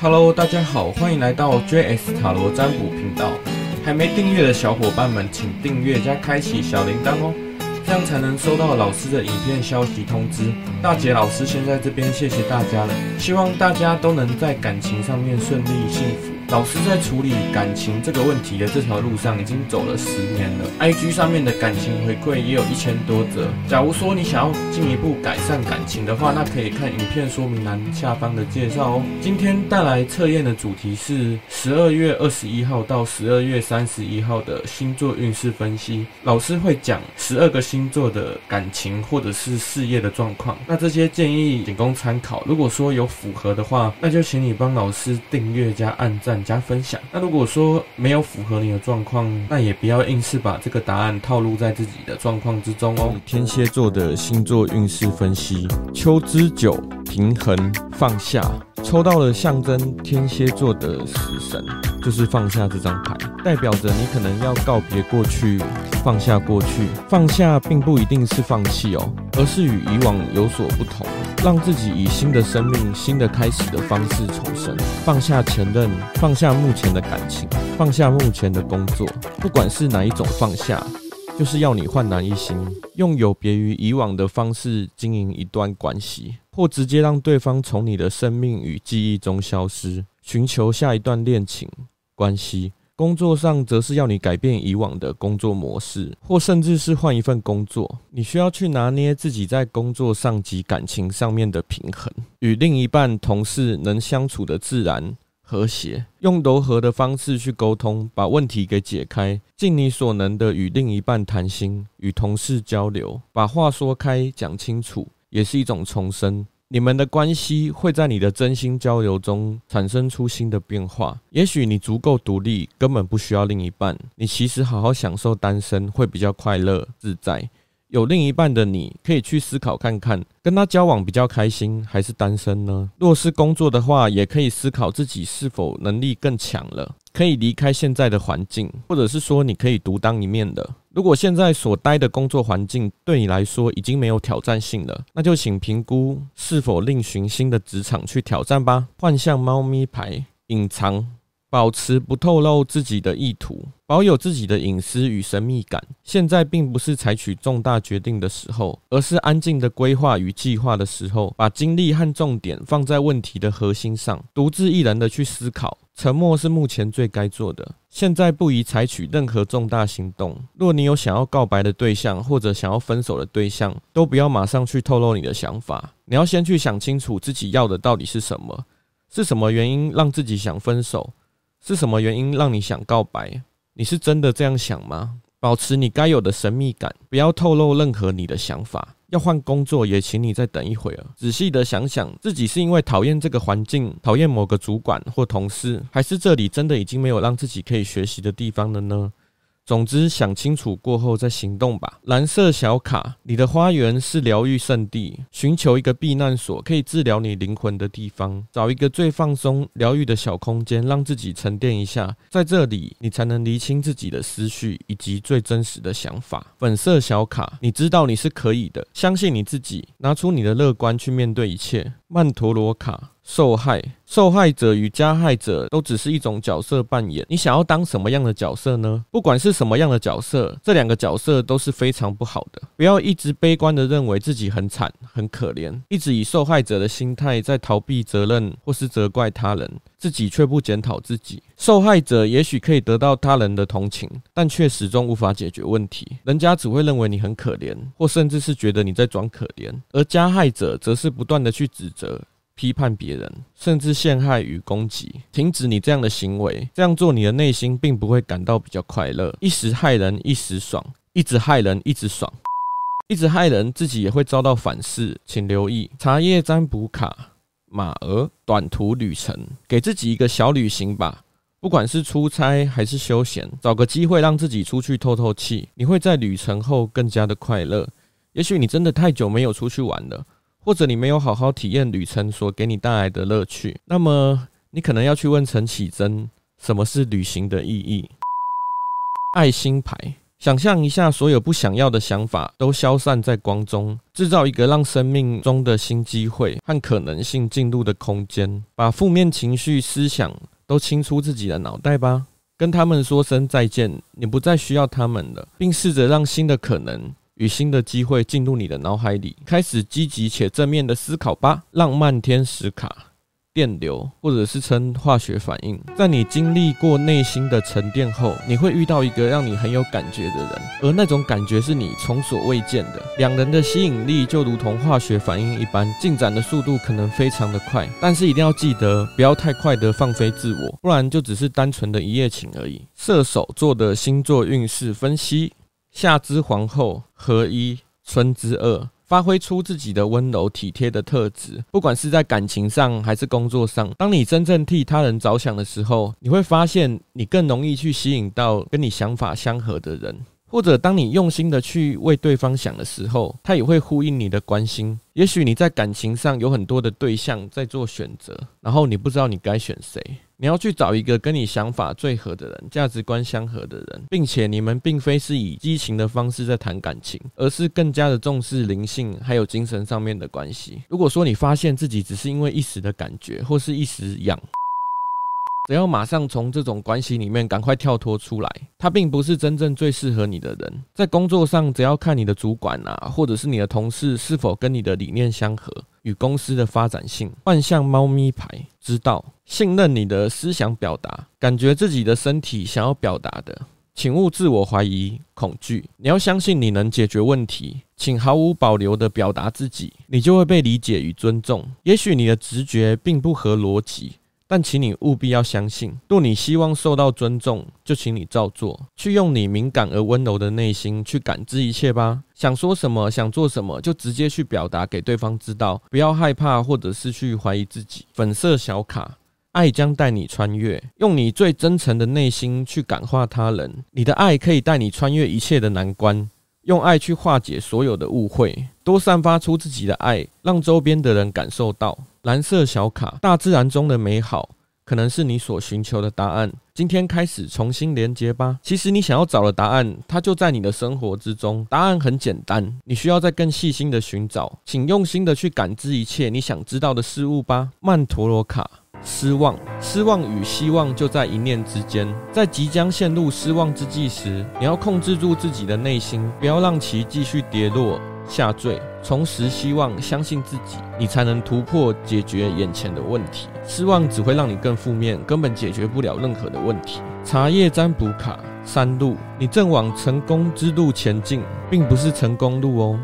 Hello，大家好，欢迎来到 JS 塔罗占卜频道。还没订阅的小伙伴们，请订阅加开启小铃铛哦，这样才能收到老师的影片消息通知。大姐老师先在这边谢谢大家了，希望大家都能在感情上面顺利幸福。老师在处理感情这个问题的这条路上已经走了十年了，IG 上面的感情回馈也有一千多则。假如说你想要进一步改善感情的话，那可以看影片说明栏下方的介绍哦。今天带来测验的主题是十二月二十一号到十二月三十一号的星座运势分析。老师会讲十二个星座的感情或者是事业的状况，那这些建议仅供参考。如果说有符合的话，那就请你帮老师订阅加按赞。加分享。那如果说没有符合你的状况，那也不要硬是把这个答案套路在自己的状况之中哦。天蝎座的星座运势分析：秋之九，平衡放下。抽到了象征天蝎座的死神，就是放下这张牌，代表着你可能要告别过去，放下过去。放下并不一定是放弃哦，而是与以往有所不同。让自己以新的生命、新的开始的方式重生，放下前任，放下目前的感情，放下目前的工作，不管是哪一种放下，就是要你焕然一新，用有别于以往的方式经营一段关系，或直接让对方从你的生命与记忆中消失，寻求下一段恋情关系。工作上则是要你改变以往的工作模式，或甚至是换一份工作。你需要去拿捏自己在工作上及感情上面的平衡，与另一半、同事能相处的自然和谐，用柔和的方式去沟通，把问题给解开，尽你所能的与另一半谈心，与同事交流，把话说开，讲清楚，也是一种重生。你们的关系会在你的真心交流中产生出新的变化。也许你足够独立，根本不需要另一半。你其实好好享受单身会比较快乐自在。有另一半的你，可以去思考看看，跟他交往比较开心，还是单身呢？若是工作的话，也可以思考自己是否能力更强了，可以离开现在的环境，或者是说你可以独当一面的。如果现在所待的工作环境对你来说已经没有挑战性了，那就请评估是否另寻新的职场去挑战吧。幻象猫咪牌，隐藏，保持不透露自己的意图，保有自己的隐私与神秘感。现在并不是采取重大决定的时候，而是安静的规划与计划的时候。把精力和重点放在问题的核心上，独自一人的去思考。沉默是目前最该做的。现在不宜采取任何重大行动。若你有想要告白的对象，或者想要分手的对象，都不要马上去透露你的想法。你要先去想清楚自己要的到底是什么，是什么原因让自己想分手，是什么原因让你想告白？你是真的这样想吗？保持你该有的神秘感，不要透露任何你的想法。要换工作，也请你再等一会儿，仔细的想想自己是因为讨厌这个环境，讨厌某个主管或同事，还是这里真的已经没有让自己可以学习的地方了呢？总之，想清楚过后再行动吧。蓝色小卡，你的花园是疗愈圣地，寻求一个避难所，可以治疗你灵魂的地方。找一个最放松、疗愈的小空间，让自己沉淀一下。在这里，你才能厘清自己的思绪以及最真实的想法。粉色小卡，你知道你是可以的，相信你自己，拿出你的乐观去面对一切。曼陀罗卡。受害受害者与加害者都只是一种角色扮演。你想要当什么样的角色呢？不管是什么样的角色，这两个角色都是非常不好的。不要一直悲观的认为自己很惨、很可怜，一直以受害者的心态在逃避责任或是责怪他人，自己却不检讨自己。受害者也许可以得到他人的同情，但却始终无法解决问题。人家只会认为你很可怜，或甚至是觉得你在装可怜。而加害者则是不断的去指责。批判别人，甚至陷害与攻击，停止你这样的行为。这样做，你的内心并不会感到比较快乐。一时害人，一时爽；一直害人，一直爽；一直害人，自己也会遭到反噬。请留意茶叶占卜卡，马儿短途旅程，给自己一个小旅行吧。不管是出差还是休闲，找个机会让自己出去透透气。你会在旅程后更加的快乐。也许你真的太久没有出去玩了。或者你没有好好体验旅程所给你带来的乐趣，那么你可能要去问陈启贞，什么是旅行的意义？爱心牌，想象一下，所有不想要的想法都消散在光中，制造一个让生命中的新机会和可能性进入的空间，把负面情绪、思想都清出自己的脑袋吧，跟他们说声再见，你不再需要他们了，并试着让新的可能与新的机会进入你的脑海里，开始积极且正面的思考吧，浪漫天使卡。电流，或者是称化学反应，在你经历过内心的沉淀后，你会遇到一个让你很有感觉的人，而那种感觉是你从所未见的。两人的吸引力就如同化学反应一般，进展的速度可能非常的快，但是一定要记得不要太快的放飞自我，不然就只是单纯的一夜情而已。射手座的星座运势分析：夏之皇后合一，春之二。发挥出自己的温柔体贴的特质，不管是在感情上还是工作上。当你真正替他人着想的时候，你会发现你更容易去吸引到跟你想法相合的人。或者当你用心的去为对方想的时候，他也会呼应你的关心。也许你在感情上有很多的对象在做选择，然后你不知道你该选谁。你要去找一个跟你想法最合的人，价值观相合的人，并且你们并非是以激情的方式在谈感情，而是更加的重视灵性还有精神上面的关系。如果说你发现自己只是因为一时的感觉或是一时痒，只要马上从这种关系里面赶快跳脱出来，他并不是真正最适合你的人。在工作上，只要看你的主管啊，或者是你的同事是否跟你的理念相合。与公司的发展性，幻象猫咪牌，知道信任你的思想表达，感觉自己的身体想要表达的，请勿自我怀疑、恐惧。你要相信你能解决问题，请毫无保留地表达自己，你就会被理解与尊重。也许你的直觉并不合逻辑。但请你务必要相信，若你希望受到尊重，就请你照做，去用你敏感而温柔的内心去感知一切吧。想说什么，想做什么，就直接去表达给对方知道，不要害怕或者是去怀疑自己。粉色小卡，爱将带你穿越，用你最真诚的内心去感化他人。你的爱可以带你穿越一切的难关，用爱去化解所有的误会，多散发出自己的爱，让周边的人感受到。蓝色小卡，大自然中的美好可能是你所寻求的答案。今天开始重新连接吧。其实你想要找的答案，它就在你的生活之中。答案很简单，你需要再更细心的寻找。请用心的去感知一切你想知道的事物吧。曼陀罗卡，失望，失望与希望就在一念之间。在即将陷入失望之际时，你要控制住自己的内心，不要让其继续跌落。下坠，重拾希望，相信自己，你才能突破解决眼前的问题。失望只会让你更负面，根本解决不了任何的问题。茶叶占卜卡，山路，你正往成功之路前进，并不是成功路哦。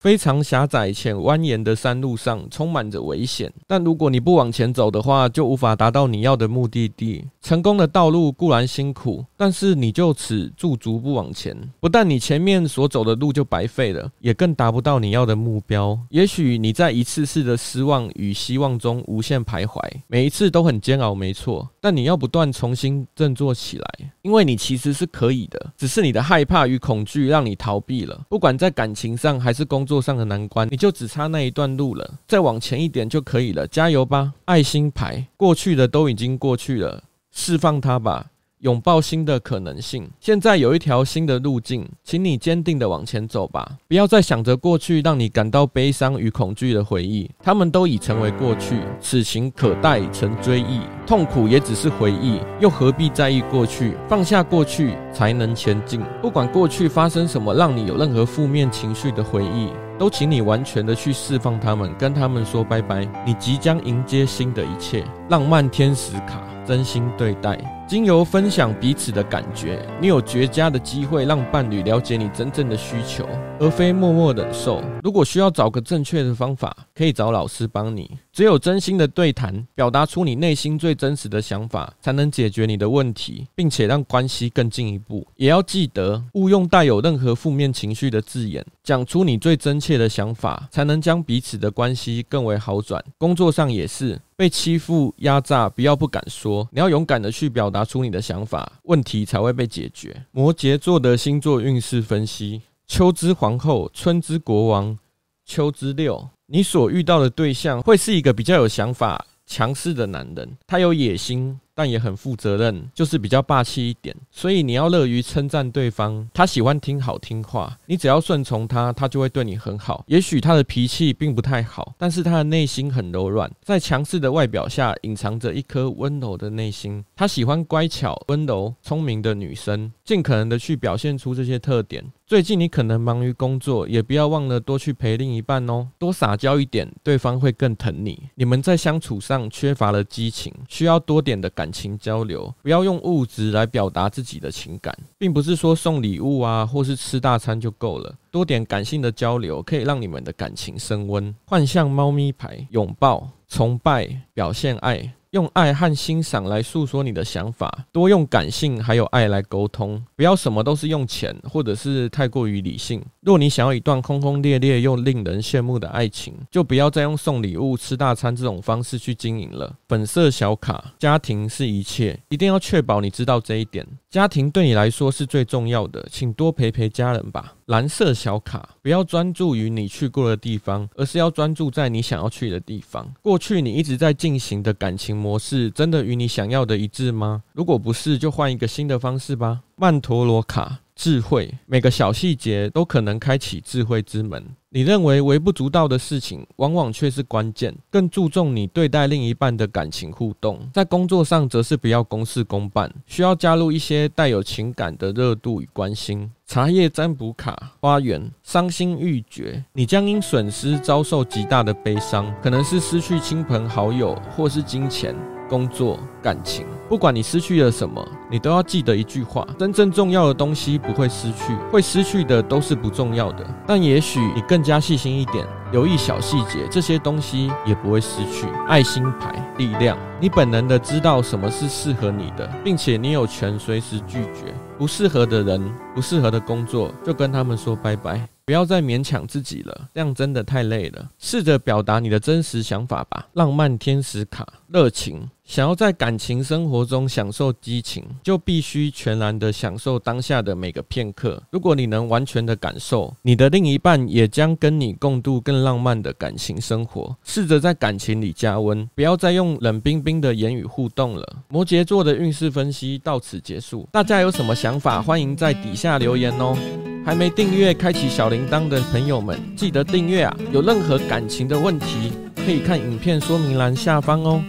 非常狭窄且蜿蜒的山路上充满着危险，但如果你不往前走的话，就无法达到你要的目的地。成功的道路固然辛苦，但是你就此驻足不往前，不但你前面所走的路就白费了，也更达不到你要的目标。也许你在一次次的失望与希望中无限徘徊，每一次都很煎熬，没错。但你要不断重新振作起来，因为你其实是可以的，只是你的害怕与恐惧让你逃避了。不管在感情上还是工作。上的难关，你就只差那一段路了，再往前一点就可以了，加油吧！爱心牌，过去的都已经过去了，释放它吧。拥抱新的可能性，现在有一条新的路径，请你坚定地往前走吧，不要再想着过去让你感到悲伤与恐惧的回忆，他们都已成为过去，此情可待成追忆，痛苦也只是回忆，又何必在意过去？放下过去才能前进。不管过去发生什么，让你有任何负面情绪的回忆，都请你完全的去释放他们，跟他们说拜拜。你即将迎接新的一切，浪漫天使卡，真心对待。经由分享彼此的感觉，你有绝佳的机会让伴侣了解你真正的需求，而非默默忍受。如果需要找个正确的方法，可以找老师帮你。只有真心的对谈，表达出你内心最真实的想法，才能解决你的问题，并且让关系更进一步。也要记得，勿用带有任何负面情绪的字眼，讲出你最真切的想法，才能将彼此的关系更为好转。工作上也是，被欺负、压榨，不要不敢说，你要勇敢的去表达出你的想法，问题才会被解决。摩羯座的星座运势分析：秋之皇后，春之国王，秋之六。你所遇到的对象会是一个比较有想法、强势的男人，他有野心，但也很负责任，就是比较霸气一点。所以你要乐于称赞对方，他喜欢听好听话，你只要顺从他，他就会对你很好。也许他的脾气并不太好，但是他的内心很柔软，在强势的外表下隐藏着一颗温柔的内心。他喜欢乖巧、温柔、聪明的女生，尽可能的去表现出这些特点。最近你可能忙于工作，也不要忘了多去陪另一半哦，多撒娇一点，对方会更疼你。你们在相处上缺乏了激情，需要多点的感情交流，不要用物质来表达自己的情感，并不是说送礼物啊，或是吃大餐就够了，多点感性的交流可以让你们的感情升温。幻象猫咪牌，拥抱、崇拜、表现爱。用爱和欣赏来诉说你的想法，多用感性还有爱来沟通，不要什么都是用钱，或者是太过于理性。若你想要一段轰轰烈烈又令人羡慕的爱情，就不要再用送礼物、吃大餐这种方式去经营了。粉色小卡，家庭是一切，一定要确保你知道这一点。家庭对你来说是最重要的，请多陪陪家人吧。蓝色小卡，不要专注于你去过的地方，而是要专注在你想要去的地方。过去你一直在进行的感情模式，真的与你想要的一致吗？如果不是，就换一个新的方式吧。曼陀罗卡。智慧，每个小细节都可能开启智慧之门。你认为微不足道的事情，往往却是关键。更注重你对待另一半的感情互动。在工作上，则是不要公事公办，需要加入一些带有情感的热度与关心。茶叶占卜卡，花园，伤心欲绝，你将因损失遭受极大的悲伤，可能是失去亲朋好友，或是金钱。工作、感情，不管你失去了什么，你都要记得一句话：真正重要的东西不会失去，会失去的都是不重要的。但也许你更加细心一点，留意小细节，这些东西也不会失去。爱心牌，力量，你本能的知道什么是适合你的，并且你有权随时拒绝不适合的人、不适合的工作，就跟他们说拜拜。不要再勉强自己了，这样真的太累了。试着表达你的真实想法吧。浪漫天使卡，热情，想要在感情生活中享受激情，就必须全然的享受当下的每个片刻。如果你能完全的感受，你的另一半也将跟你共度更浪漫的感情生活。试着在感情里加温，不要再用冷冰冰新的言语互动了。摩羯座的运势分析到此结束，大家有什么想法，欢迎在底下留言哦。还没订阅、开启小铃铛的朋友们，记得订阅啊！有任何感情的问题，可以看影片说明栏下方哦。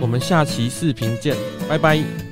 我们下期视频见，拜拜。